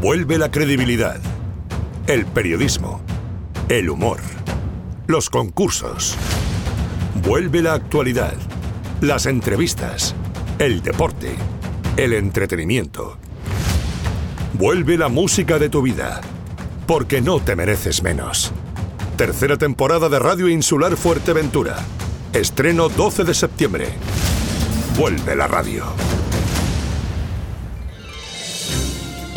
Vuelve la credibilidad, el periodismo, el humor, los concursos. Vuelve la actualidad, las entrevistas, el deporte, el entretenimiento. Vuelve la música de tu vida, porque no te mereces menos. Tercera temporada de Radio Insular Fuerteventura. Estreno 12 de septiembre. Vuelve la radio.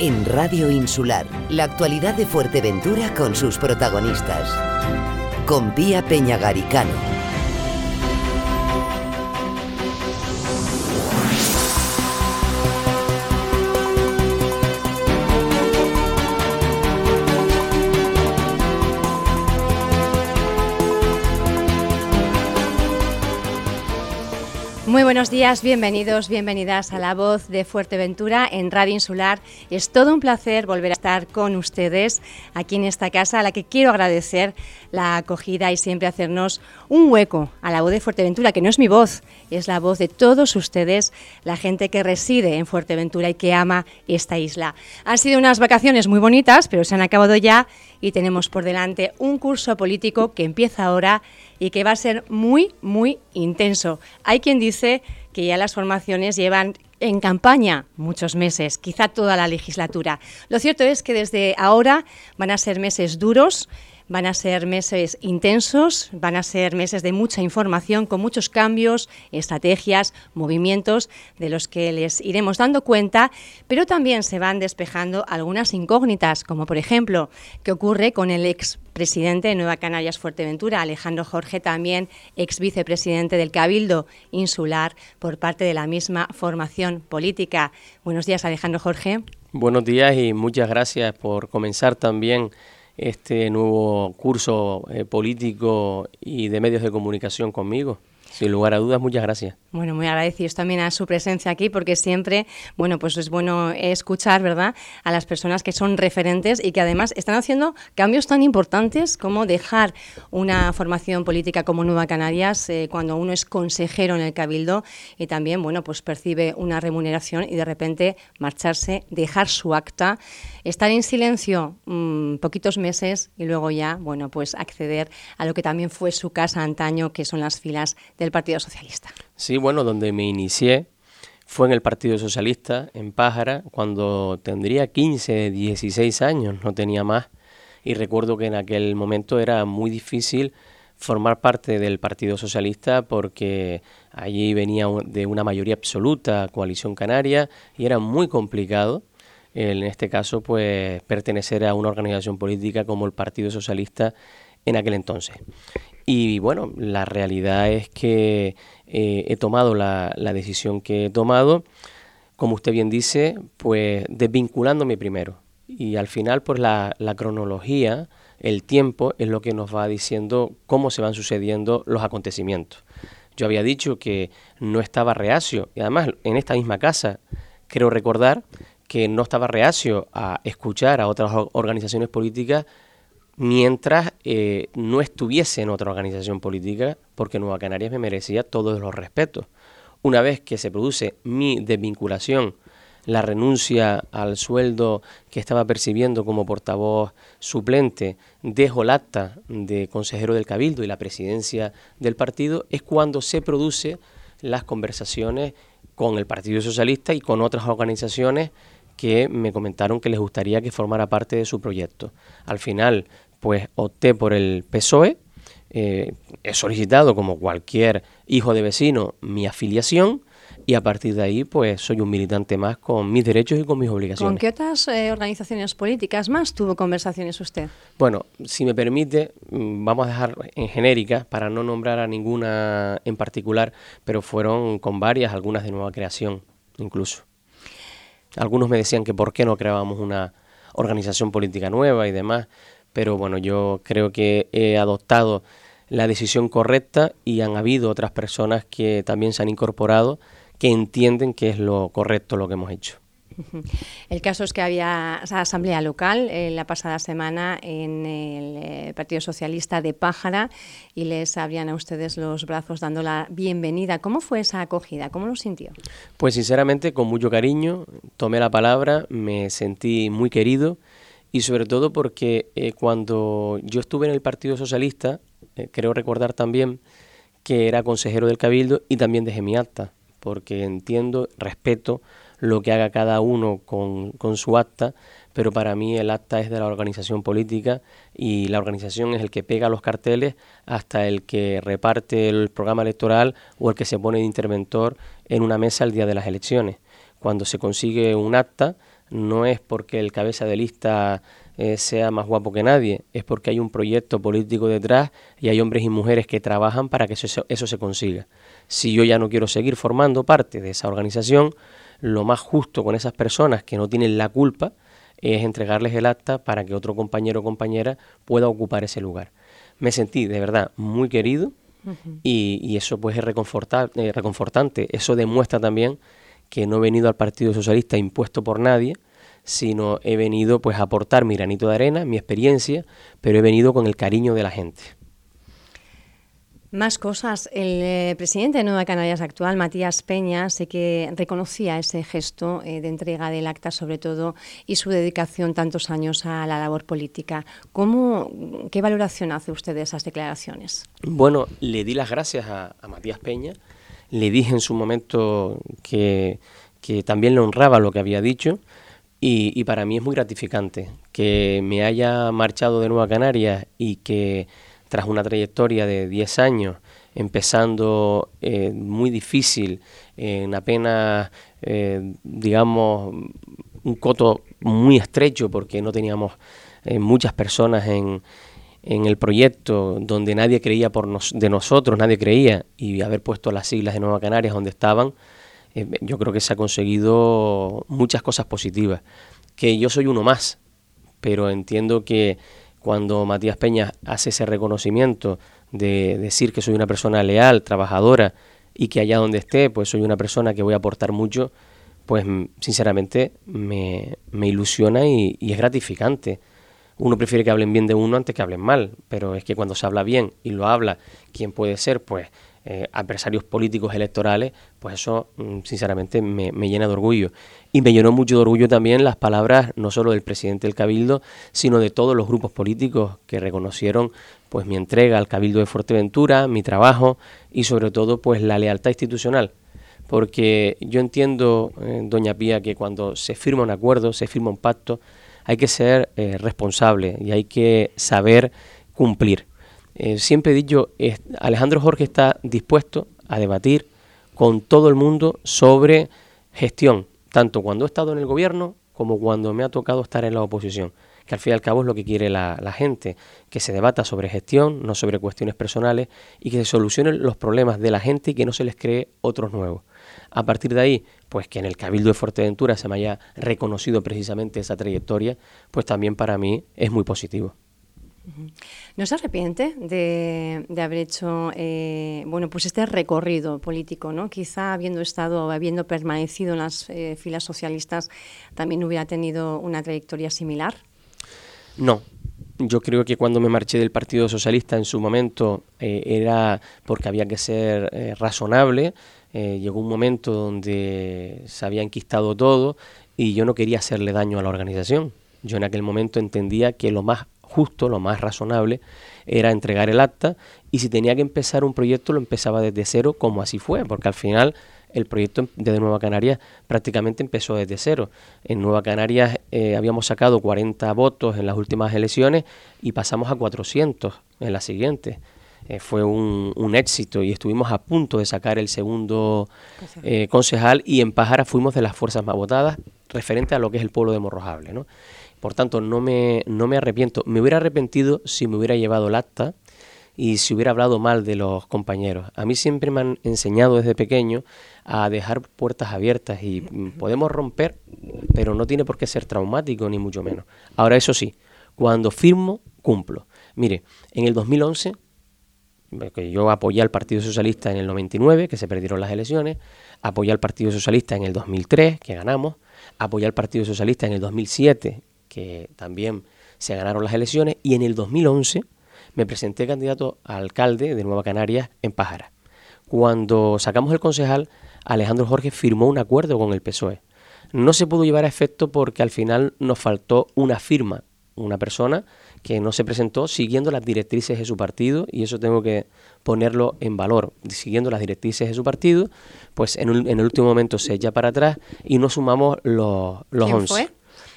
En Radio Insular, la actualidad de Fuerteventura con sus protagonistas. Con Pía Peñagaricano. Buenos días, bienvenidos, bienvenidas a La Voz de Fuerteventura en Radio Insular. Es todo un placer volver a estar con ustedes aquí en esta casa, a la que quiero agradecer la acogida y siempre hacernos un hueco a la voz de Fuerteventura, que no es mi voz, es la voz de todos ustedes, la gente que reside en Fuerteventura y que ama esta isla. Han sido unas vacaciones muy bonitas, pero se han acabado ya y tenemos por delante un curso político que empieza ahora y que va a ser muy, muy intenso. Hay quien dice que ya las formaciones llevan en campaña muchos meses, quizá toda la legislatura. Lo cierto es que desde ahora van a ser meses duros, Van a ser meses intensos, van a ser meses de mucha información, con muchos cambios, estrategias, movimientos de los que les iremos dando cuenta, pero también se van despejando algunas incógnitas, como por ejemplo, ¿qué ocurre con el ex presidente de Nueva Canarias Fuerteventura, Alejandro Jorge, también ex vicepresidente del Cabildo Insular por parte de la misma formación política. Buenos días, Alejandro Jorge. Buenos días y muchas gracias por comenzar también este nuevo curso eh, político y de medios de comunicación conmigo. Sin lugar a dudas, muchas gracias. Bueno, muy agradecidos también a su presencia aquí, porque siempre, bueno, pues es bueno escuchar, ¿verdad?, a las personas que son referentes y que además están haciendo cambios tan importantes como dejar una formación política como Nueva Canarias eh, cuando uno es consejero en el Cabildo y también, bueno, pues percibe una remuneración y de repente marcharse, dejar su acta, estar en silencio mm, poquitos meses y luego ya, bueno, pues acceder a lo que también fue su casa antaño, que son las filas de del Partido Socialista. Sí, bueno, donde me inicié fue en el Partido Socialista, en Pájara, cuando tendría 15, 16 años, no tenía más. Y recuerdo que en aquel momento era muy difícil formar parte del Partido Socialista porque allí venía de una mayoría absoluta coalición canaria y era muy complicado en este caso pues pertenecer a una organización política como el Partido Socialista en aquel entonces. Y bueno, la realidad es que eh, he tomado la, decisión que he tomado, como usted bien dice, pues desvinculándome primero. Y al final, pues la, la cronología, el tiempo, es lo que nos va diciendo cómo se van sucediendo los acontecimientos. Yo había dicho que no estaba reacio, y además en esta misma casa, creo recordar que no estaba reacio a escuchar a otras organizaciones políticas mientras eh, no estuviese en otra organización política, porque Nueva Canarias me merecía todos los respetos. Una vez que se produce mi desvinculación, la renuncia al sueldo que estaba percibiendo como portavoz suplente, dejo el acta de consejero del Cabildo y la presidencia del partido, es cuando se produce las conversaciones con el Partido Socialista y con otras organizaciones que me comentaron que les gustaría que formara parte de su proyecto. Al final, pues opté por el PSOE, eh, he solicitado como cualquier hijo de vecino mi afiliación y a partir de ahí pues soy un militante más con mis derechos y con mis obligaciones. ¿Con qué otras eh, organizaciones políticas más tuvo conversaciones usted? Bueno, si me permite, mm, vamos a dejar en genérica para no nombrar a ninguna en particular, pero fueron con varias, algunas de nueva creación incluso. Algunos me decían que por qué no creábamos una organización política nueva y demás, pero bueno, yo creo que he adoptado la decisión correcta y han habido otras personas que también se han incorporado que entienden que es lo correcto lo que hemos hecho. El caso es que había asamblea local eh, la pasada semana en el eh, Partido Socialista de Pájara y les abrían a ustedes los brazos dando la bienvenida. ¿Cómo fue esa acogida? ¿Cómo lo sintió? Pues sinceramente con mucho cariño, tomé la palabra, me sentí muy querido y sobre todo porque eh, cuando yo estuve en el Partido Socialista, creo recordar también que era consejero del Cabildo y también dejé mi acta, porque entiendo, respeto lo que haga cada uno con, con, su acta, pero para mí el acta es de la organización política y la organización es el que pega los carteles hasta el que reparte el programa electoral o el que se pone de interventor en una mesa el día de las elecciones. Cuando se consigue un acta, no es porque el cabeza de lista eh, sea más guapo que nadie, es porque hay un proyecto político detrás y hay hombres y mujeres que trabajan para que eso, eso se consiga. Si yo ya no quiero seguir formando parte de esa organización, lo más justo con esas personas que no tienen la culpa es entregarles el acta para que otro compañero o compañera pueda ocupar ese lugar. Me sentí de verdad muy querido y, eso pues es eh, reconfortante. Eso demuestra también que no he venido al Partido Socialista impuesto por nadie, sino he venido pues a aportar mi granito de arena, mi experiencia, pero he venido con el cariño de la gente. Más cosas. El eh, presidente de Nueva Canarias actual, Matías Peña, sé que reconocía ese gesto eh, de entrega del acta, sobre todo, y su dedicación tantos años a la labor política. ¿Cómo, ¿Qué valoración hace usted de esas declaraciones? Bueno, le di las gracias a, Matías Peña. Le dije en su momento que, que, también le honraba lo que había dicho. Y, y para mí es muy gratificante que me haya marchado de Nueva Canarias y que tras una trayectoria de 10 años, empezando eh, muy difícil, en apenas, eh, digamos, un coto muy estrecho porque no teníamos eh, muchas personas en, en, el proyecto donde nadie creía por de nosotros, nadie creía, y haber puesto las siglas de Nueva Canarias donde estaban, yo creo que se ha conseguido muchas cosas positivas. Que yo soy uno más, pero entiendo que cuando Matías Peña hace ese reconocimiento de decir que soy una persona leal, trabajadora y que allá donde esté, pues soy una persona que voy a aportar mucho, pues sinceramente me, me ilusiona y, es gratificante. Uno prefiere que hablen bien de uno antes que hablen mal, pero es que cuando se habla bien y lo habla quien puede ser, pues eh, adversarios políticos electorales, pues eso mm, sinceramente me, llena de orgullo. Y me llenó mucho de orgullo también las palabras no solo del presidente del Cabildo, sino de todos los grupos políticos que reconocieron pues mi entrega al Cabildo de Fuerteventura, mi trabajo y sobre todo pues la lealtad institucional. Porque yo entiendo, eh, doña Pía, que cuando se firma un acuerdo, se firma un pacto, hay que ser eh, responsable y hay que saber cumplir. Eh, siempre he dicho, Alejandro Jorge está dispuesto a debatir con todo el mundo sobre gestión, tanto cuando he estado en el gobierno como cuando me ha tocado estar en la oposición, que al fin y al cabo es lo que quiere la, gente, que se debata sobre gestión, no sobre cuestiones personales, y que se solucionen los problemas de la gente y que no se les cree otros nuevos. A partir de ahí, pues que en el Cabildo de Fuerteventura se me haya reconocido precisamente esa trayectoria, pues también para mí es muy positivo. ¿No se arrepiente de, haber hecho eh, bueno, pues este recorrido político? ¿no? Quizá habiendo estado, habiendo permanecido en las eh, filas socialistas, también hubiera tenido una trayectoria similar. No, yo creo que cuando me marché del Partido Socialista en su momento eh, era porque había que ser razonable. llegó un momento donde se había enquistado todo y yo no quería hacerle daño a la organización. Yo en aquel momento entendía que lo más justo, lo más razonable, era entregar el acta y si tenía que empezar un proyecto lo empezaba desde cero, como así fue, porque al final el proyecto de Nueva Canarias prácticamente empezó desde cero. En Nueva Canarias eh, habíamos sacado 40 votos en las últimas elecciones y pasamos a 400 en las siguientes. Eh, fue un, éxito y estuvimos a punto de sacar el segundo eh, concejal y en Pájara fuimos de las fuerzas más votadas referente a lo que es el pueblo de Morrojable. ¿no? Por tanto, no me, no me arrepiento. Me hubiera arrepentido si me hubiera llevado el acta y si hubiera hablado mal de los compañeros. A mí siempre me han enseñado desde pequeño a dejar puertas abiertas y podemos romper, pero no tiene por qué ser traumático ni mucho menos. Ahora, eso sí, cuando firmo, cumplo. Mire, en el 2011, que yo apoyé al Partido Socialista en el 99, que se perdieron las elecciones, apoyé al Partido Socialista en el 2003, que ganamos, apoyé al Partido Socialista en el 2007, que también se ganaron las elecciones, y en el 2011 me presenté candidato a alcalde de Nueva Canarias en Pájara. Cuando sacamos el concejal, Alejandro Jorge firmó un acuerdo con el PSOE. No se pudo llevar a efecto porque al final nos faltó una firma, una persona que no se presentó siguiendo las directrices de su partido y eso tengo que ponerlo en valor. Siguiendo las directrices de su partido, pues en, el último momento se echa para atrás y nos sumamos los, los 11.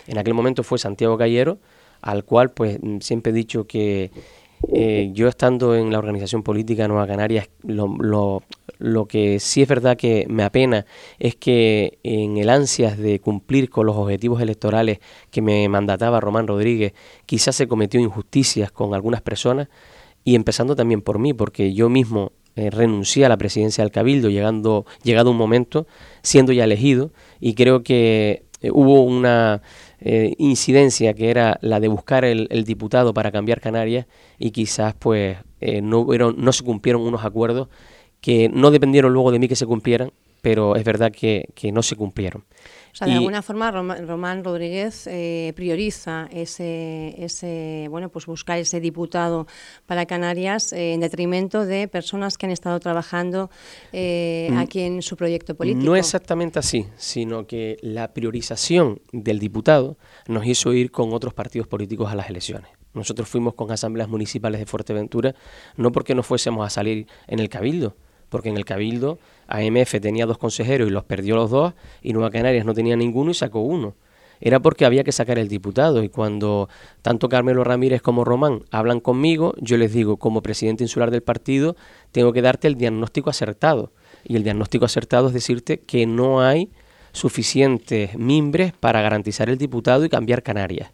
En aquel momento fue Santiago Gallero, al cual pues siempre he dicho que eh, yo estando en la organización política Nueva Canarias, lo, lo, que sí es verdad que me apena es que en el ansias de cumplir con los objetivos electorales que me mandataba Román Rodríguez, quizás se cometió injusticias con algunas personas y empezando también por mí, porque yo mismo eh, renuncié a la presidencia del Cabildo llegando, llegado un momento, siendo ya elegido, y creo que eh, hubo una eh, incidencia que era la de buscar el, diputado para cambiar Canarias y quizás pues eh, no, no se cumplieron unos acuerdos que no dependieron luego de mí que se cumplieran, pero es verdad que, que no se cumplieron. O sea, de alguna forma Román Rodríguez eh, prioriza ese, ese, bueno, pues buscar ese diputado para Canarias eh, en detrimento de personas que han estado trabajando eh, mm. aquí en su proyecto político. No exactamente así, sino que la priorización del diputado nos hizo ir con otros partidos políticos a las elecciones. Nosotros fuimos con asambleas municipales de Fuerteventura, no porque no fuésemos a salir en el cabildo, porque en el Cabildo AMF tenía dos consejeros y los perdió los dos, y Nueva Canarias no tenía ninguno y sacó uno. Era porque había que sacar el diputado, y cuando tanto Carmelo Ramírez como Román hablan conmigo, yo les digo, como presidente insular del partido, tengo que darte el diagnóstico acertado. Y el diagnóstico acertado es decirte que no hay suficientes mimbres para garantizar el diputado y cambiar Canarias.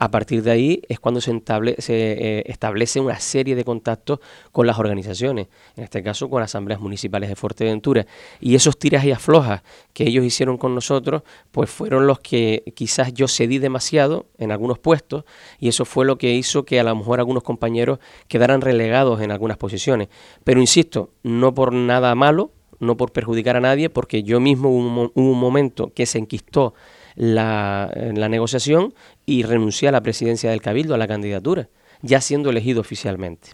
A partir de ahí es cuando se, eh, establece una serie de contactos con las organizaciones, en este caso con asambleas municipales de Fuerteventura. Y esos tiras y aflojas que ellos hicieron con nosotros, pues fueron los que quizás yo cedí demasiado en algunos puestos y eso fue lo que hizo que a lo mejor algunos compañeros quedaran relegados en algunas posiciones. Pero insisto, no por nada malo, no por perjudicar a nadie, porque yo mismo hubo un momento que se enquistó la, la negociación y renuncié a la presidencia del Cabildo, a la candidatura, ya siendo elegido oficialmente.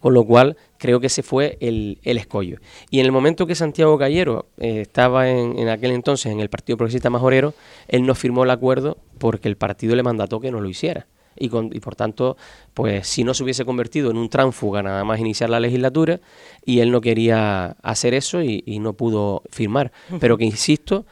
Con lo cual, creo que ese fue el, el escollo. Y en el momento que Santiago Gallero eh, estaba en, en, aquel entonces en el Partido Progresista Majorero, él no firmó el acuerdo porque el partido le mandató que no lo hiciera. Y, con, y, por tanto, pues si no se hubiese convertido en un tránfuga nada más iniciar la legislatura, y él no quería hacer eso y, y no pudo firmar. Pero que, insisto,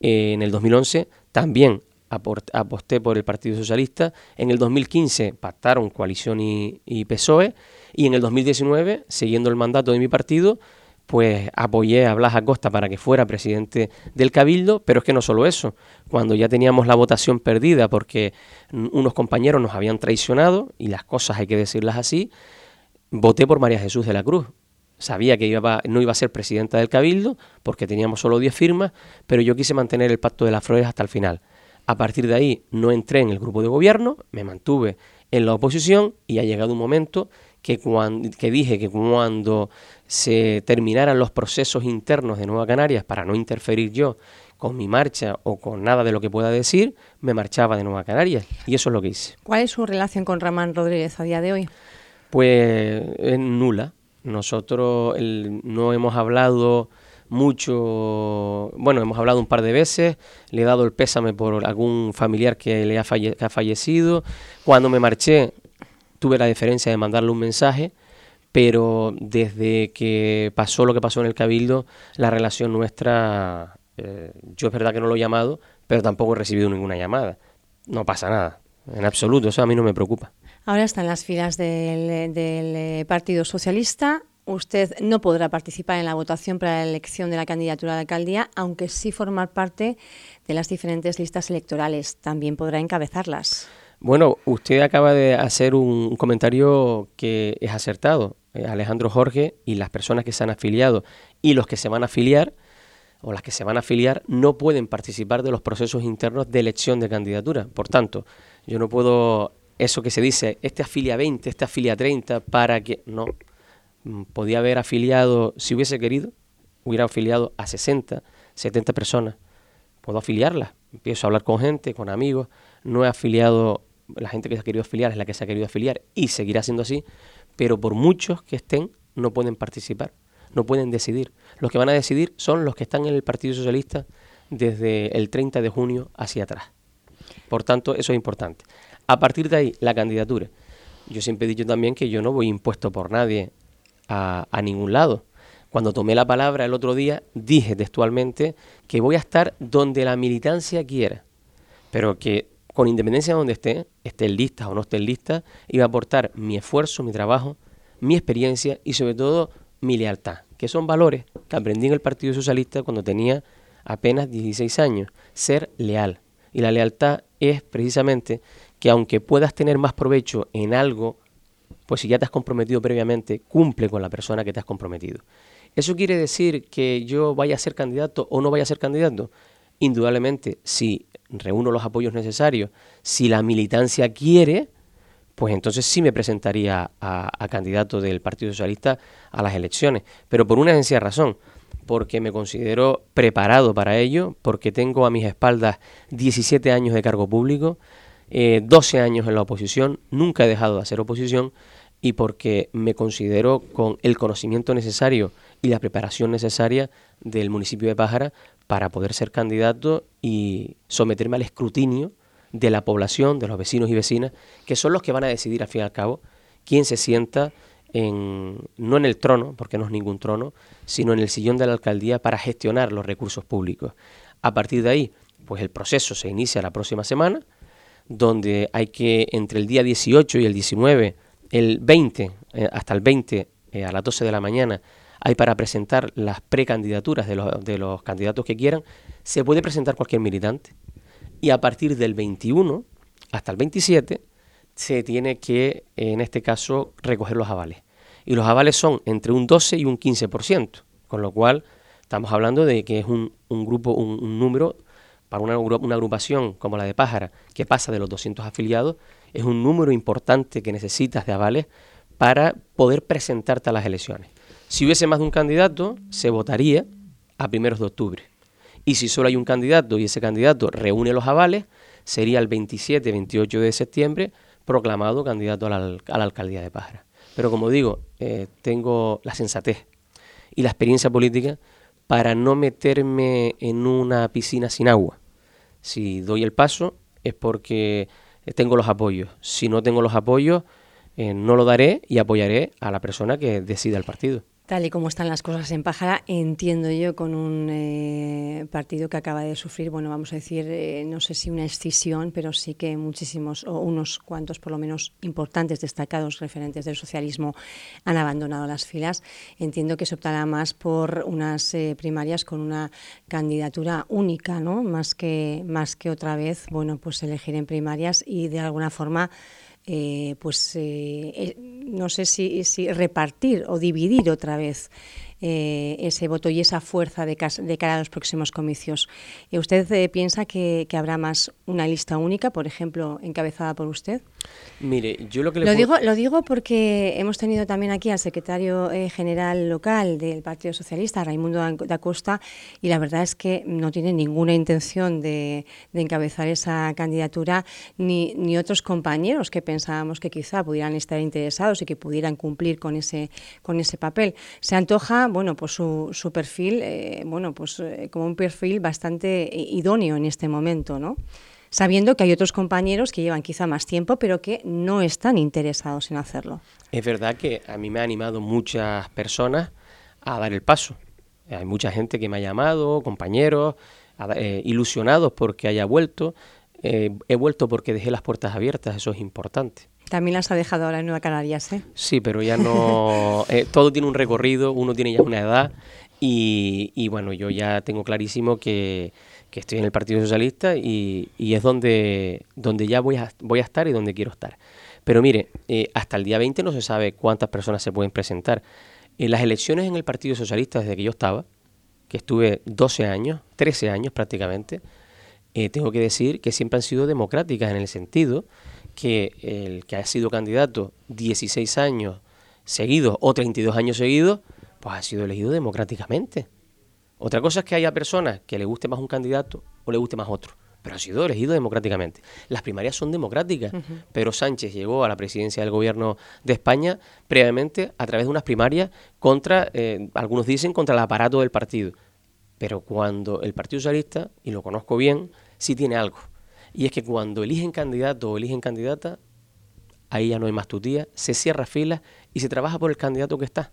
eh, en el 2011 también aposté por el Partido Socialista. En el 2015 pactaron coalición y, PSOE. Y en el 2019, siguiendo el mandato de mi partido, pues apoyé a Blas Acosta para que fuera presidente del Cabildo, pero es que no solo eso, cuando ya teníamos la votación perdida porque unos compañeros nos habían traicionado, y las cosas hay que decirlas así, voté por María Jesús de la Cruz. Sabía que iba, no iba a ser presidenta del Cabildo porque teníamos solo 10 firmas, pero yo quise mantener el pacto de las flores hasta el final. A partir de ahí no entré en el grupo de gobierno, me mantuve en la oposición y ha llegado un momento que, cuando, que dije que cuando se terminaran los procesos internos de Nueva Canarias para no interferir yo con mi marcha o con nada de lo que pueda decir, me marchaba de Nueva Canarias y eso es lo que hice. ¿Cuál es su relación con Ramán Rodríguez a día de hoy? Pues es nula. Nosotros no hemos hablado mucho, bueno, hemos hablado un par de veces, le he dado el pésame por algún familiar que le ha, fallecido. Cuando me marché tuve la diferencia de mandarle un mensaje, pero desde que pasó lo que pasó en el Cabildo, la relación nuestra, eh, yo es verdad que no lo he llamado, pero tampoco he recibido ninguna llamada. No pasa nada, en absoluto, eso a mí no me preocupa. Ahora está en las filas del, eh, Partido Socialista. Usted no podrá participar en la votación para la elección de la candidatura de alcaldía, aunque sí formar parte de las diferentes listas electorales. También podrá encabezarlas. Bueno, usted acaba de hacer un comentario que es acertado. Eh, Alejandro Jorge y las personas que se han afiliado y los que se van a afiliar o las que se van a afiliar no pueden participar de los procesos internos de elección de candidatura. Por tanto, yo no puedo eso que se dice, este afilia 20, este afilia 30, para que no, mm, podía haber afiliado, si hubiese querido, hubiera afiliado a 60, 70 personas. puedo afiliarlas. Empiezo a hablar con gente, con amigos. No he afiliado, la gente que se ha querido afiliar es la que se ha querido afiliar y seguirá siendo así, pero por muchos que estén, no pueden participar, no pueden decidir. Los que van a decidir son los que están en el Partido Socialista desde el 30 de junio hacia atrás. Por tanto, eso es importante. A partir de ahí, la candidatura. Yo siempre he dicho también que yo no voy impuesto por nadie a, a ningún lado. Cuando tomé la palabra el otro día, dije textualmente que voy a estar donde la militancia quiera, pero que con independencia de donde esté, esté lista o no esté lista, iba a aportar mi esfuerzo, mi trabajo, mi experiencia y sobre todo mi lealtad, que son valores que aprendí en el Partido Socialista cuando tenía apenas 16 años, ser leal. Y la lealtad es precisamente que aunque puedas tener más provecho en algo, pues si ya te has comprometido previamente, cumple con la persona que te has comprometido. ¿Eso quiere decir que yo vaya a ser candidato o no vaya a ser candidato? Indudablemente, si reúno los apoyos necesarios, si la militancia quiere, pues entonces sí me presentaría a, candidato del Partido Socialista a las elecciones. Pero por una sencilla razón, porque me considero preparado para ello, porque tengo a mis espaldas 17 años de cargo público, 12 eh, años en la oposición, nunca he dejado de hacer oposición y porque me considero con el conocimiento necesario y la preparación necesaria del municipio de Pájara para poder ser candidato y someterme al escrutinio de la población, de los vecinos y vecinas, que son los que van a decidir al fin y al cabo quién se sienta en, no en el trono, porque no es ningún trono, sino en el sillón de la alcaldía para gestionar los recursos públicos. A partir de ahí, pues el proceso se inicia la próxima semana, donde hay que entre el día 18 y el 19, el 20, eh, hasta el 20 eh, a las 12 de la mañana, hay para presentar las precandidaturas de los, de los candidatos que quieran, se puede presentar cualquier militante. Y a partir del 21 hasta el 27 se tiene que, en este caso, recoger los avales. Y los avales son entre un 12 y un 15%, con lo cual estamos hablando de que es un, un grupo, un, número, para una, agrupación como la de Pájara, que pasa de los 200 afiliados, es un número importante que necesitas de avales para poder presentarte a las elecciones. Si hubiese más de un candidato, se votaría a primeros de octubre. Y si solo hay un candidato y ese candidato reúne los avales, sería el 27-28 de septiembre proclamado candidato a la, alcaldía de Pájara. Pero como digo, eh, tengo la sensatez y la experiencia política para no meterme en una piscina sin agua. Si doy el paso es porque tengo los apoyos. Si no tengo los apoyos, eh, no lo daré y apoyaré a la persona que decida el partido. Tal y como están las cosas en Pájara, entiendo yo con un eh, partido que acaba de sufrir, bueno, vamos a decir, eh, no sé si una escisión, pero sí que muchísimos, o unos cuantos por lo menos importantes, destacados referentes del socialismo han abandonado las filas. Entiendo que se optará más por unas eh, primarias con una candidatura única, ¿no? Más que, más que otra vez, bueno, pues elegir en primarias y de alguna forma eh, pues eh, eh, no sé si, si, repartir o dividir otra vez eh, ese voto y esa fuerza de, de, cara a los próximos comicios. ¿Usted eh, piensa que, habrá más una lista única, por ejemplo, encabezada por usted? Mire, yo lo que le lo digo Lo digo porque hemos tenido también aquí al secretario eh, general local del Partido Socialista, Raimundo da Costa, y la verdad es que no tiene ninguna intención de, encabezar esa candidatura, ni, ni otros compañeros que pensábamos que quizá pudieran estar interesados y que pudieran cumplir con ese, con ese papel. Se antoja bueno, pues su, perfil, eh, bueno, pues eh, como un perfil bastante idóneo en este momento, ¿no? Sabiendo que hay otros compañeros que llevan quizá más tiempo, pero que no están interesados en hacerlo. Es verdad que a mí me ha animado muchas personas a dar el paso. Hay mucha gente que me ha llamado, compañeros, eh, ilusionados porque haya vuelto. he vuelto porque dejé las puertas abiertas, eso es importante. También las ha dejado ahora en Nueva Canarias, ¿eh? Sí, pero ya no... Eh, todo tiene un recorrido, uno tiene ya una edad y, bueno, yo ya tengo clarísimo que, estoy en el Partido Socialista y, es donde, donde ya voy a, voy a estar y donde quiero estar. Pero mire, eh, hasta el día 20 no se sabe cuántas personas se pueden presentar. En las elecciones en el Partido Socialista, desde que yo estaba, que estuve 12 años, 13 años prácticamente, eh, tengo que decir que siempre han sido democráticas en el sentido que el que ha sido candidato 16 años seguidos o 32 años seguidos, pues ha sido elegido democráticamente. Otra cosa es que haya personas que le guste más un candidato o le guste más otro, pero ha sido elegido democráticamente. Las primarias son democráticas, pero Sánchez llegó a la presidencia del gobierno de España previamente a través de unas primarias contra, eh, algunos dicen, contra el aparato del partido. Pero cuando el Partido Socialista, y lo conozco bien, sí tiene algo. Y es que cuando eligen candidato o eligen candidata, ahí ya no hay más tutía, se cierra fila y se trabaja por el candidato que está.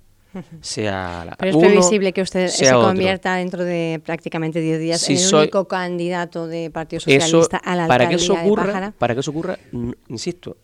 Sea la Pero es previsible que usted se convierta dentro de prácticamente 10 días en el único candidato de Partido Socialista a la para que eso ocurra, Para que eso ocurra, insisto,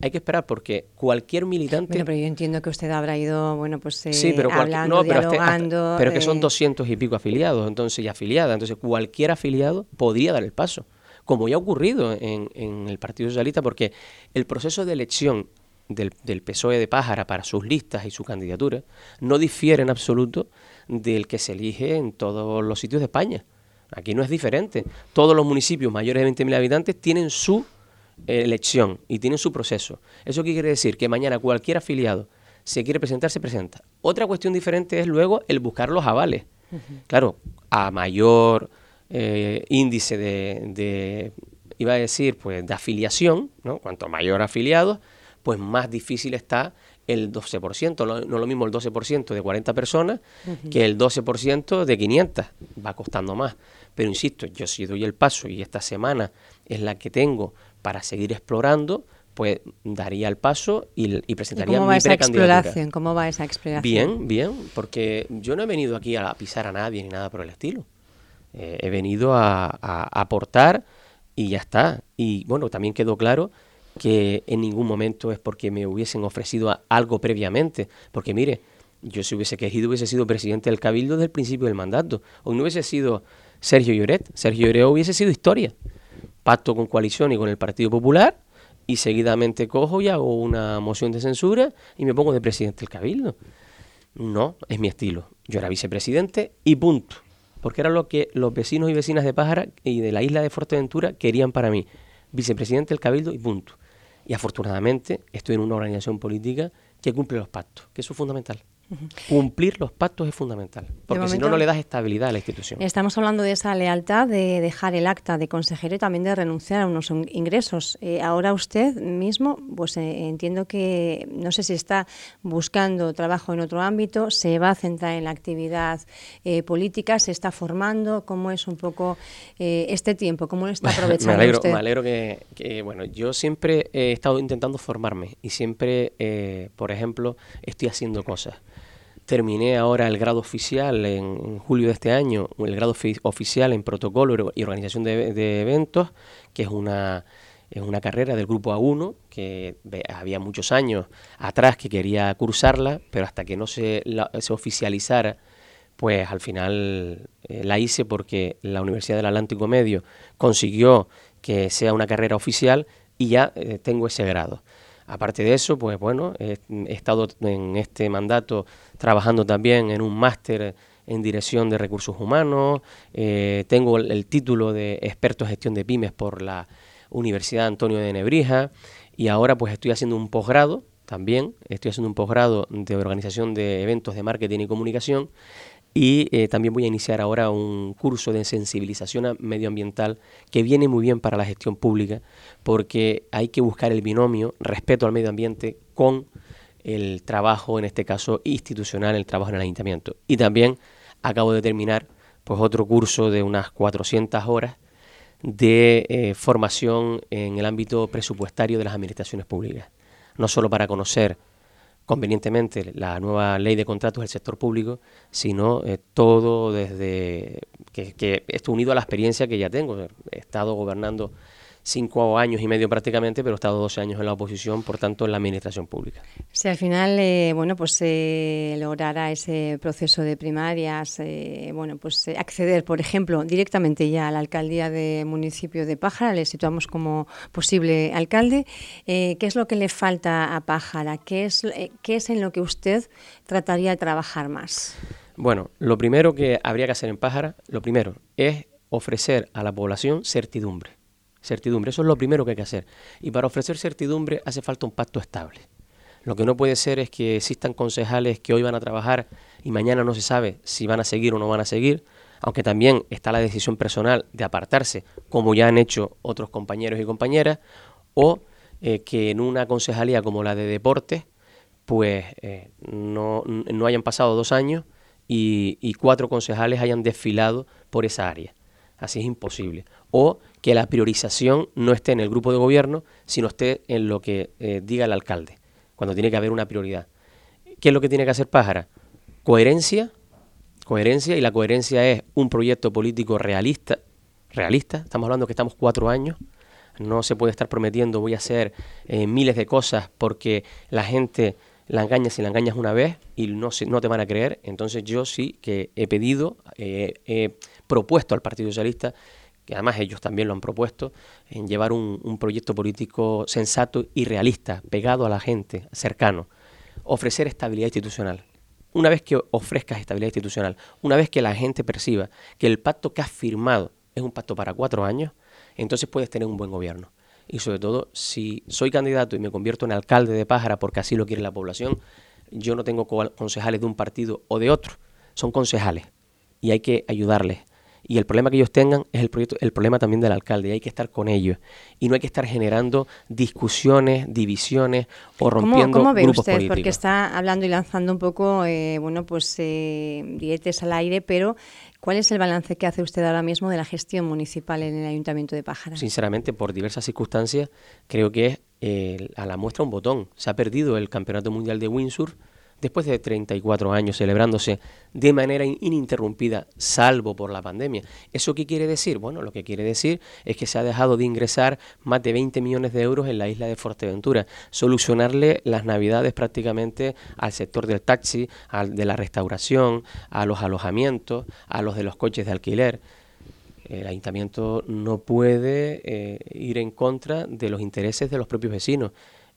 hay que esperar porque cualquier militante... Bueno, pero yo entiendo que usted habrá ido, bueno, pues eh, sí, pero hablando, pero dialogando... pero que son 200 eh, y pico afiliados, entonces, y afiliadas. Entonces, cualquier afiliado podría dar el paso, como ya ha ocurrido en, en el Partido Socialista, porque el proceso de elección del, del, PSOE de Pájara para sus listas y su candidatura no difiere en absoluto del que se elige en todos los sitios de España. Aquí no es diferente. Todos los municipios mayores de 20.000 habitantes tienen su eh, elección y tienen su proceso. ¿Eso qué quiere decir? Que mañana cualquier afiliado se quiere presentar, se presenta. Otra cuestión diferente es luego el buscar los avales. Claro, a mayor eh, índice de, de, iba a decir, pues de afiliación, ¿no? cuanto mayor afiliados, pues más difícil está el 12%. No, es lo mismo el 12% de 40 personas que el 12% de 500. Va costando más. Pero insisto, yo si doy el paso y esta semana es la que tengo para seguir explorando, pues daría el paso y, y presentaría ¿Y cómo va esa exploración? ¿Cómo va esa exploración? Bien, bien, porque yo no he venido aquí a pisar a nadie ni nada por el estilo. Eh, he venido a, aportar y ya está. Y bueno, también quedó claro que en ningún momento es porque me hubiesen ofrecido algo previamente, porque mire, yo si hubiese querido hubiese sido presidente del Cabildo desde el principio del mandato, o no hubiese sido Sergio Lloret, Sergio Lloret hubiese sido historia, pacto con coalición y con el Partido Popular, y seguidamente cojo y hago una moción de censura y me pongo de presidente del Cabildo. No, es mi estilo. Yo era vicepresidente y punto. Porque era lo que los vecinos y vecinas de Pájara y de la isla de Fuerteventura querían para mí. Vicepresidente del Cabildo y punto. Y afortunadamente estoy en una organización política que cumple los pactos, que eso es fundamental. Cumplir los pactos es fundamental, porque si no, no le das estabilidad a la institución. Estamos hablando de esa lealtad, de dejar el acta de consejero y también de renunciar a unos ingresos. Eh, ahora usted mismo, pues eh, entiendo que, no sé si está buscando trabajo en otro ámbito, se va a centrar en la actividad eh, política, se está formando, ¿cómo es un poco este tiempo? ¿Cómo lo está aprovechando me alegro, usted? Me alegro que, que, bueno, yo siempre he estado intentando formarme y siempre, por ejemplo, estoy haciendo cosas. Terminé ahora el grado oficial en, julio de este año, el grado oficial en protocolo y organización de, eventos, que es una, es una carrera del grupo A1, que había muchos años atrás que quería cursarla, pero hasta que no se, se oficializara, pues al final eh, la hice porque la Universidad del Atlántico Medio consiguió que sea una carrera oficial y ya eh, tengo ese grado. Aparte de eso, pues bueno, he, estado en este mandato trabajando también en un máster en dirección de recursos humanos, eh, tengo el, título de experto en gestión de pymes por la Universidad Antonio de Nebrija. Y ahora pues estoy haciendo un posgrado también, estoy haciendo un posgrado de organización de eventos de marketing y comunicación y eh, también voy a iniciar ahora un curso de sensibilización medioambiental que viene muy bien para la gestión pública porque hay que buscar el binomio respeto al medio ambiente con el trabajo, en este caso institucional, el trabajo en el ayuntamiento. Y también acabo de terminar pues otro curso de unas 400 horas de eh, formación en el ámbito presupuestario de las administraciones públicas. No solo para conocer convenientemente la nueva ley de contratos del sector público, sino eh, todo desde que, que esto unido a la experiencia que ya tengo. He estado gobernando cinco años y medio prácticamente, pero he estado 12 años en la oposición, por tanto, en la administración pública. Si al final, eh, bueno, pues se logrará ese proceso de primarias, eh, bueno, pues eh, acceder, por ejemplo, directamente ya a la alcaldía de municipio de Pájara, le situamos como posible alcalde. ¿Qué es lo que le falta a Pájara? ¿Qué es, ¿Qué es en lo que usted trataría de trabajar más? Bueno, lo primero que habría que hacer en Pájara, lo primero es ofrecer a la población certidumbre certidumbre. Eso es lo primero que hay que hacer. Y para ofrecer certidumbre hace falta un pacto estable. Lo que no puede ser es que existan concejales que hoy van a trabajar y mañana no se sabe si van a seguir o no van a seguir. aunque también está la decisión personal de apartarse, como ya han hecho otros compañeros y compañeras, o eh, que en una concejalía como la de deportes, pues eh, no, no, hayan pasado dos años y, y, cuatro concejales hayan desfilado por esa área. Así es imposible. O que la priorización no esté en el grupo de gobierno, sino esté en lo que eh, diga el alcalde, cuando tiene que haber una prioridad. ¿Qué es lo que tiene que hacer Pájara? Coherencia, coherencia, y la coherencia es un proyecto político realista, realista, estamos hablando que estamos cuatro años, no se puede estar prometiendo voy a hacer eh, miles de cosas porque la gente la engaña si la engañas una vez y no, se, no te van a creer. Entonces yo sí que he pedido, eh, he propuesto al Partido Socialista que además ellos también lo han propuesto, en llevar un, proyecto político sensato y realista, pegado a la gente, cercano. Ofrecer estabilidad institucional. Una vez que ofrezcas estabilidad institucional, una vez que la gente perciba que el pacto que has firmado es un pacto para cuatro años, entonces puedes tener un buen gobierno. Y sobre todo, si soy candidato y me convierto en alcalde de Pájara porque así lo quiere la población, yo no tengo concejales de un partido o de otro, son concejales y hay que ayudarles y el problema que ellos tengan es el, proyecto, el problema también del alcalde y hay que estar con ellos. Y no hay que estar generando discusiones, divisiones o rompiendo ¿Cómo, cómo ve usted? Porque está hablando y lanzando un poco, eh, bueno, pues eh, dietes al aire, pero ¿cuál es el balance que hace usted ahora mismo de la gestión municipal en el Ayuntamiento de Pájara? Sinceramente, por diversas circunstancias, creo que es eh, a la muestra un botón. Se ha perdido el Campeonato Mundial de Windsor después de 34 años celebrándose de manera ininterrumpida, salvo por la pandemia. ¿Eso qué quiere decir? Bueno, lo que quiere decir es que se ha dejado de ingresar más de 20 millones de euros en la isla de Fuerteventura, solucionarle las navidades prácticamente al sector del taxi, al de la restauración, a los alojamientos, a los de los coches de alquiler el ayuntamiento no puede eh, ir en contra de los intereses de los propios vecinos.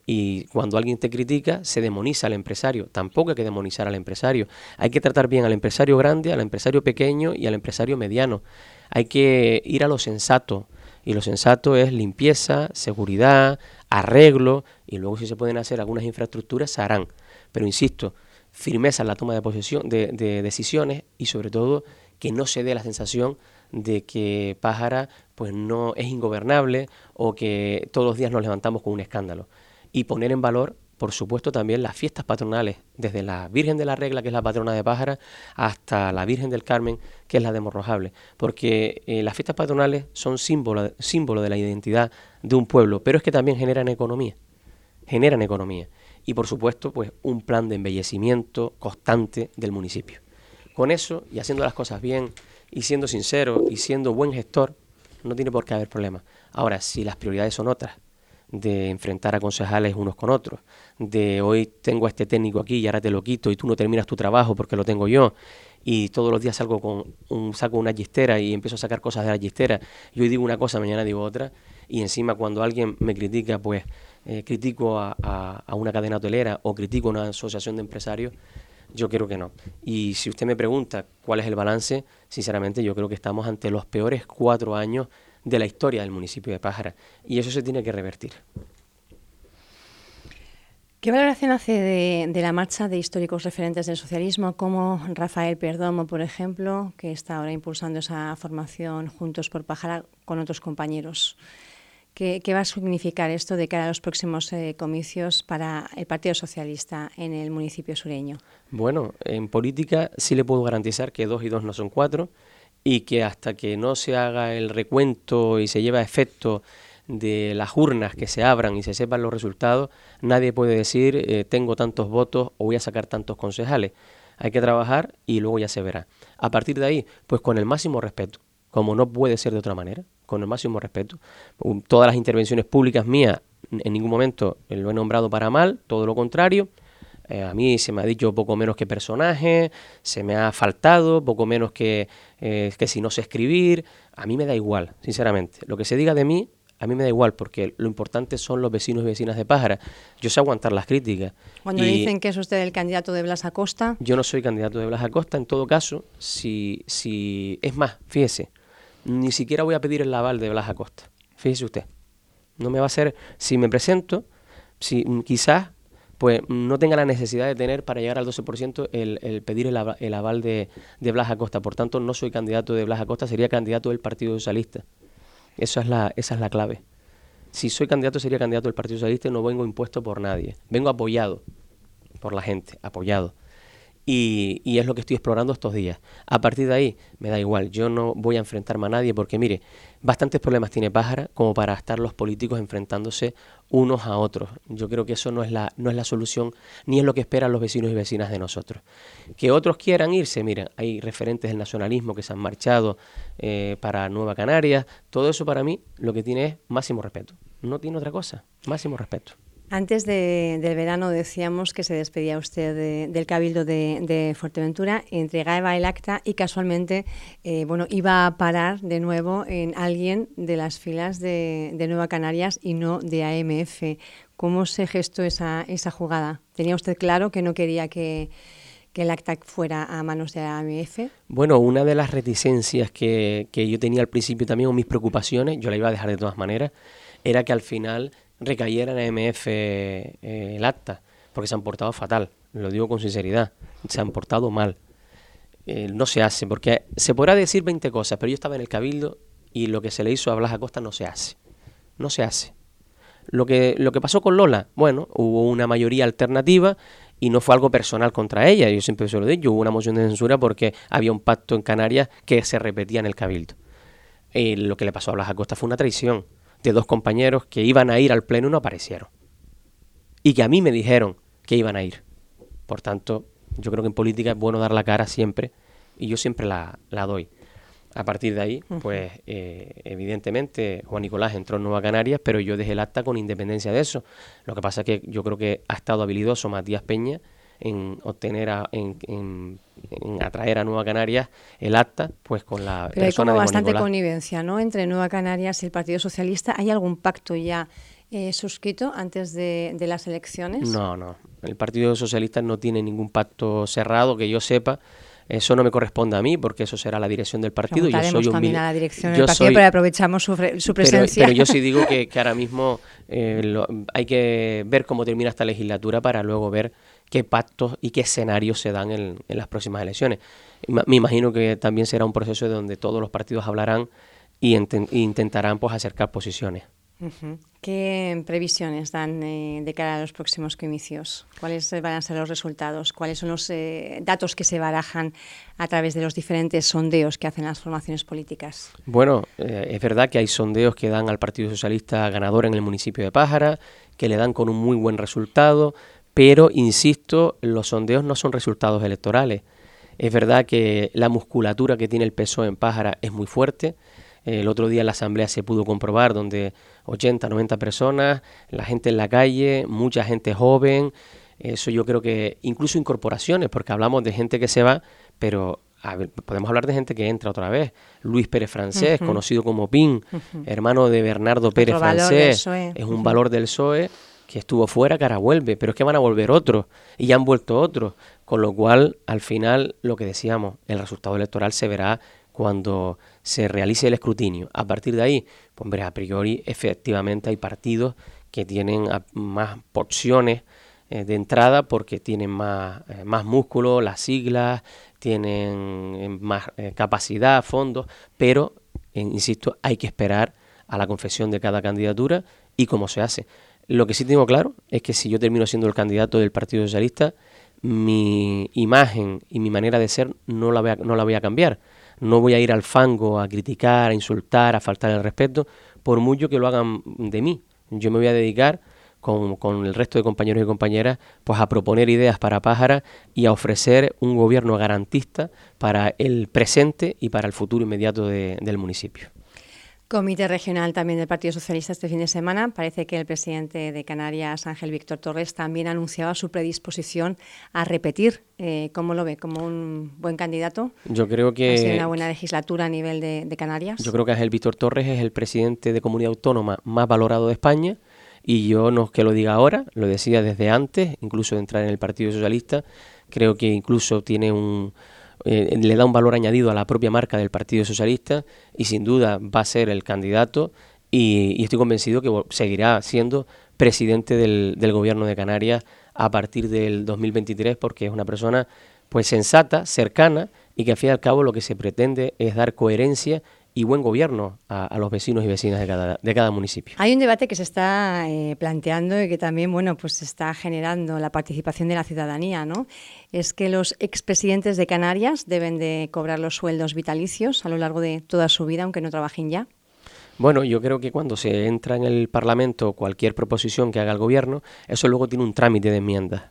Y cuando alguien te critica, se demoniza al empresario. Tampoco hay que demonizar al empresario. Hay que tratar bien al empresario grande, al empresario pequeño y al empresario mediano. Hay que ir a lo sensato. Y lo sensato es limpieza, seguridad, arreglo, y luego si se pueden hacer algunas infraestructuras, se harán. Pero insisto, firmeza en la toma de, posesión, de, de decisiones y sobre todo que no se dé la sensación de que Pájara pues no es ingobernable o que todos los días nos levantamos con un escándalo y poner en valor, por supuesto, también las fiestas patronales, desde la Virgen de la Regla, que es la patrona de Pájara, hasta la Virgen del Carmen, que es la de Morrojable, porque eh, las fiestas patronales son símbolo, símbolo de la identidad de un pueblo, pero es que también generan economía, generan economía y por supuesto pues un plan de embellecimiento constante del municipio. Con eso y haciendo las cosas bien y siendo sincero y siendo buen gestor, no tiene por qué haber problemas. Ahora, si las prioridades son otras, de enfrentar a concejales unos con otros, de hoy tengo a este técnico aquí y ahora te lo quito y tú no terminas tu trabajo porque lo tengo yo. Y todos los días salgo con un saco una gistera y empiezo a sacar cosas de la gistera y hoy digo una cosa, mañana digo otra. Y encima cuando alguien me critica pues eh, critico a, a, una cadena hotelera o critico a una asociación de empresarios yo creo que no. Y si usted me pregunta cuál es el balance, sinceramente yo creo que estamos ante los peores cuatro años de la historia del municipio de Pájara y eso se tiene que revertir. ¿Qué valoración hace de, la marcha de históricos referentes del socialismo, como Rafael Perdomo, por ejemplo, que está ahora impulsando esa formación Juntos por Pájara con otros compañeros? ¿Qué, va a significar esto de cara a los próximos eh, comicios para el Partido Socialista en el municipio sureño? Bueno, en política sí le puedo garantizar que dos y dos no son cuatro y que hasta que no se haga el recuento y se lleve a efecto de las urnas que se abran y se sepan los resultados, nadie puede decir eh, tengo tantos votos o voy a sacar tantos concejales. Hay que trabajar y luego ya se verá. A partir de ahí, pues con el máximo respeto, como no puede ser de otra manera, con el máximo respeto. Todas las intervenciones públicas mías en ningún momento lo he nombrado para mal, todo lo contrario. Eh, a mí se me ha dicho poco menos que personaje, se me ha faltado, poco menos que, eh, que si no sé escribir. A mí me da igual, sinceramente. Lo que se diga de mí, a mí me da igual, porque lo importante son los vecinos y vecinas de Pájara. Yo sé aguantar las críticas. Cuando dicen que es usted el candidato de Blas Acosta. Yo no soy candidato de Blas Acosta, en todo caso, si, si es más, fíjese, ni siquiera voy a pedir el aval de Blas Acosta. Fíjese usted. No me va a hacer, si me presento, si quizás pues no tenga la necesidad de tener para llegar al 12% el, el pedir el, aval de, de Blas Acosta. Por tanto, no soy candidato de Blas Acosta, sería candidato del Partido Socialista. Esa es la, esa es la clave. Si soy candidato, sería candidato del Partido Socialista y no vengo impuesto por nadie. Vengo apoyado por la gente, apoyado. Y, es lo que estoy explorando estos días. A partir de ahí, me da igual, yo no voy a enfrentarme a nadie porque, mire, bastantes problemas tiene Pájara como para estar los políticos enfrentándose unos a otros. Yo creo que eso no es la, no es la solución, ni es lo que esperan los vecinos y vecinas de nosotros. Que otros quieran irse, miren, hay referentes del nacionalismo que se han marchado eh, para Nueva Canarias, todo eso para mí lo que tiene es máximo respeto. No tiene otra cosa, máximo respeto. Antes del verano decíamos que se despedía usted del Cabildo de, Fuerteventura, entregaba el acta y casualmente eh, bueno, iba a parar de nuevo en alguien de las filas de, Nueva Canarias y no de AMF. ¿Cómo se gestó esa, esa jugada? ¿Tenía usted claro que no quería que, el acta fuera a manos de AMF? Bueno, una de las reticencias que, que yo tenía al principio también, o mis preocupaciones, yo la iba a dejar de todas maneras, era que al final recayera en AMF eh, el acta, porque se han portado fatal, lo digo con sinceridad, se han portado mal. Eh, no se hace, porque se podrá decir 20 cosas, pero yo estaba en el cabildo y lo que se le hizo a Blas Acosta no se hace. No se hace. Lo que, lo que pasó con Lola, bueno, hubo una mayoría alternativa y no fue algo personal contra ella, yo siempre se lo digo, hubo una moción de censura porque había un pacto en Canarias que se repetía en el cabildo. Y lo que le pasó a Blas Acosta fue una traición de dos compañeros que iban a ir al pleno y no aparecieron. Y que a mí me dijeron que iban a ir. Por tanto, yo creo que en política es bueno dar la cara siempre y yo siempre la, doy. A partir de ahí, pues eh, evidentemente Juan Nicolás entró en Nueva Canarias, pero yo dejé el acta con independencia de eso. Lo que pasa es que yo creo que ha estado habilidoso Matías Peña en obtener, en, en, atraer a Nueva Canarias el acta, pues con la Pero hay como bastante connivencia, ¿no? Entre Nueva Canarias y el Partido Socialista. ¿Hay algún pacto ya eh, suscrito antes de, de, las elecciones? No, no. El Partido Socialista no tiene ningún pacto cerrado que yo sepa. Eso no me corresponde a mí porque eso será la dirección del partido. Yo soy un también a la dirección del partido, pero aprovechamos su, su presencia. Pero, yo sí digo que, que ahora mismo eh, hay que ver cómo termina esta legislatura para luego ver qué pactos y qué escenarios se dan en, las próximas elecciones. Me imagino que también será un proceso donde todos los partidos hablarán y intentarán pues acercar posiciones. ¿Qué previsiones dan eh, de cara a los próximos comicios? ¿Cuáles van a ser los resultados? ¿Cuáles son los eh, datos que se barajan a través de los diferentes sondeos que hacen las formaciones políticas? Bueno, eh, es verdad que hay sondeos que dan al Partido Socialista ganador en el municipio de Pájara, que le dan con un muy buen resultado, pero, insisto, los sondeos no son resultados electorales. Es verdad que la musculatura que tiene el PSOE en Pájara es muy fuerte. El otro día en la asamblea se pudo comprobar donde 80, 90 personas, la gente en la calle, mucha gente joven. Eso yo creo que incluso incorporaciones, porque hablamos de gente que se va, pero podemos hablar de gente que entra otra vez. Luis Pérez Francés, conocido como PIN, hermano de Bernardo Pérez Francés, es un valor del PSOE que estuvo fuera, que ahora vuelve, pero es que van a volver otros y ya han vuelto otros, con lo cual al final lo que decíamos, el resultado electoral se verá cuando se realice el escrutinio. A partir de ahí, pues a priori efectivamente hay partidos que tienen más porciones eh, de entrada porque tienen más, eh, más músculo, las siglas, tienen eh, más capacidad, fondos, pero, insisto, hay que esperar a la confesión de cada candidatura y cómo se hace. Lo que sí tengo claro es que si yo termino siendo el candidato del Partido Socialista, mi imagen y mi manera de ser no la voy a, no la voy a cambiar. No voy a ir al fango a criticar, a insultar, a faltar el respeto, por mucho que lo hagan de mí. Yo me voy a dedicar con, con, el resto de compañeros y compañeras, pues a proponer ideas para Pájara y a ofrecer un gobierno garantista para el presente y para el futuro inmediato del municipio. Comité regional también del Partido Socialista este fin de semana. Parece que el presidente de Canarias, Ángel Víctor Torres, también anunciaba su predisposición a repetir. Eh, ¿Cómo lo ve? ¿Como un buen candidato? Yo creo que... ¿Ha sido una buena legislatura a nivel de, Canarias? Yo creo que Ángel Víctor Torres es el presidente de comunidad autónoma más valorado de España y yo no es que lo diga ahora, lo decía desde antes, incluso de entrar en el Partido Socialista. Creo que incluso tiene un eh, le da un valor añadido a la propia marca del Partido Socialista y sin duda va a ser el candidato y, estoy convencido que seguirá siendo presidente del, gobierno de Canarias a partir del 2023 porque es una persona pues sensata, cercana y que al fin y al cabo lo que se pretende es dar coherencia y buen gobierno a, los vecinos y vecinas de cada, de cada municipio. Hay un debate que se está eh, planteando y que también bueno, pues está generando la participación de la ciudadanía. ¿no? Es que los expresidentes de Canarias deben de cobrar los sueldos vitalicios a lo largo de toda su vida, aunque no trabajen ya. Bueno, yo creo que cuando se entra en el Parlamento cualquier proposición que haga el gobierno, eso luego tiene un trámite de enmiendas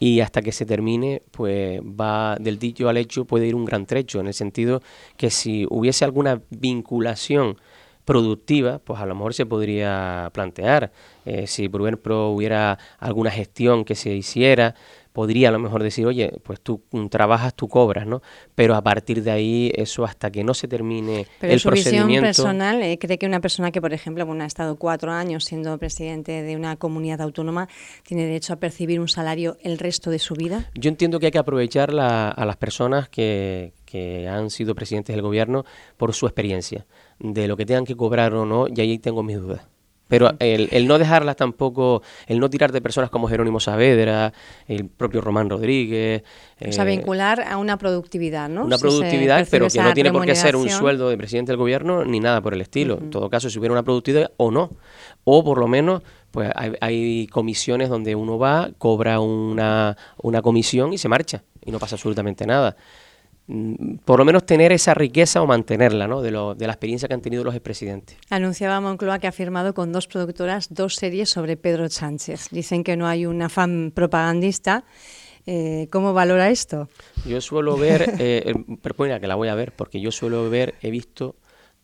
y hasta que se termine, pues va del dicho al hecho, puede ir un gran trecho, en el sentido que si hubiese alguna vinculación productiva, pues a lo mejor se podría plantear. Eh, si, por ejemplo, hubiera alguna gestión que se hiciera, podría a lo mejor decir, oye, pues tú trabajas, tú cobras, ¿no? Pero a partir de ahí, eso hasta que no se termine Pero el su procedimiento... visión personal, eh, ¿cree que una persona que, por ejemplo, bueno, ha estado cuatro años siendo presidente de una comunidad autónoma, tiene derecho a percibir un salario el resto de su vida? Yo entiendo que hay que aprovechar a las personas que, que han sido presidentes del gobierno por su experiencia. De lo que tengan que cobrar o no, y ahí tengo mis dudas. Pero el, no dejarlas tampoco, el no tirar de personas como Jerónimo Saavedra, el propio Román Rodríguez. o sea, eh, vincular a una productividad, ¿no? Una productividad, pero que no tiene por qué ser un sueldo de presidente del gobierno ni nada por el estilo. En todo caso, si hubiera una productividad o no. O por lo menos, pues hay, hay comisiones donde uno va, cobra una, una comisión y se marcha. Y no pasa absolutamente nada. Mm, por lo menos tener esa riqueza o mantenerla, ¿no? De, lo, de la experiencia que han tenido los expresidentes. Anunciaba Moncloa que ha firmado con dos productoras dos series sobre Pedro Sánchez. Dicen que no hay un afán propagandista. Eh, ¿Cómo valora esto? Yo suelo ver, eh, eh que la voy a ver, porque yo suelo ver, he visto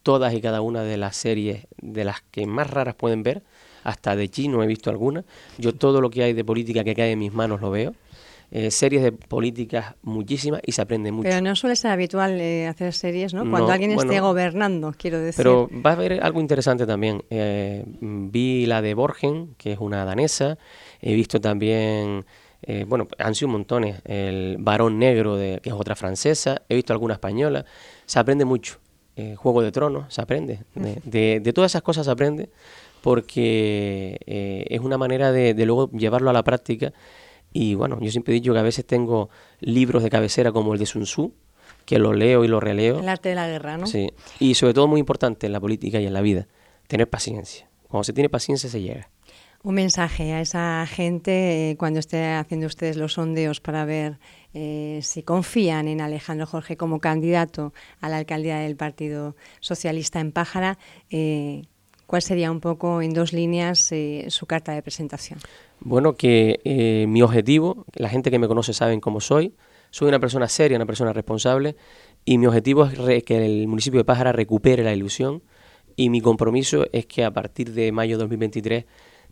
todas y cada una de las series de las que más raras pueden ver, hasta de chino he visto algunas. Yo todo lo que hay de política que cae en mis manos lo veo. Eh, series de políticas muchísimas y se aprende mucho. Pero no suele ser habitual eh, hacer series, ¿no? Cuando alguien esté gobernando, quiero decir. Pero va a haber algo interesante también. Eh, vi la de Borgen, que es una danesa. He visto también, bueno, han sido montones. El Varón Negro, de, que es otra francesa. He visto alguna española. Se aprende mucho. Juego de Tronos, se aprende. De, de, todas esas cosas se aprende porque es una manera de, de luego llevarlo a la práctica y bueno, yo siempre he dicho que a veces tengo libros de cabecera como el de Sun Tzu, que lo leo y lo releo. El arte de la guerra, ¿no? Sí. Y sobre todo muy importante en la política y en la vida, tener paciencia. Cuando se tiene paciencia se llega. Un mensaje a esa gente eh, cuando esté haciendo ustedes los sondeos para ver eh, si confían en Alejandro Jorge como candidato a la alcaldía del Partido Socialista en Pájara. Eh, ¿Cuál sería un poco en dos líneas su carta de presentación? Bueno, que eh, mi objetivo, la gente que me conoce saben cómo soy, soy una persona seria, una persona responsable. Y mi objetivo es que el municipio de Pájara recupere la ilusión. Y mi compromiso es que a partir de mayo de 2023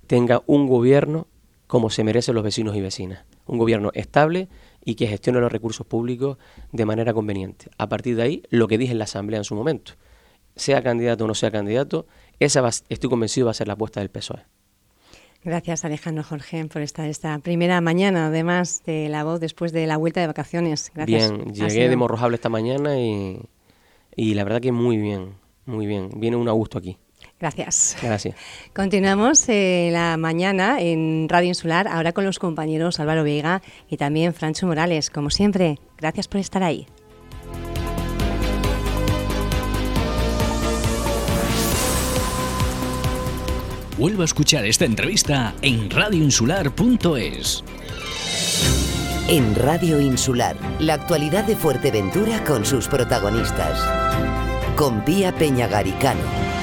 tenga un gobierno como se merecen los vecinos y vecinas, un gobierno estable y que gestione los recursos públicos de manera conveniente. A partir de ahí, lo que dije en la Asamblea en su momento, sea candidato o no sea candidato, esa estoy convencido va a ser la apuesta del PSOE. Gracias Alejandro Jorge por estar esta primera mañana, además de la voz después de la vuelta de vacaciones. Gracias. Bien, llegué de Morrojable esta mañana y, y la verdad que muy bien, muy bien. Viene un a gusto aquí. Gracias. Gracias. Continuamos eh, la mañana en Radio Insular, ahora con los compañeros Álvaro Vega y también Francho Morales. Como siempre, gracias por estar ahí. Vuelva a escuchar esta entrevista en radioinsular.es. En Radio Insular, la actualidad de Fuerteventura con sus protagonistas. Con Pía Peñagaricano.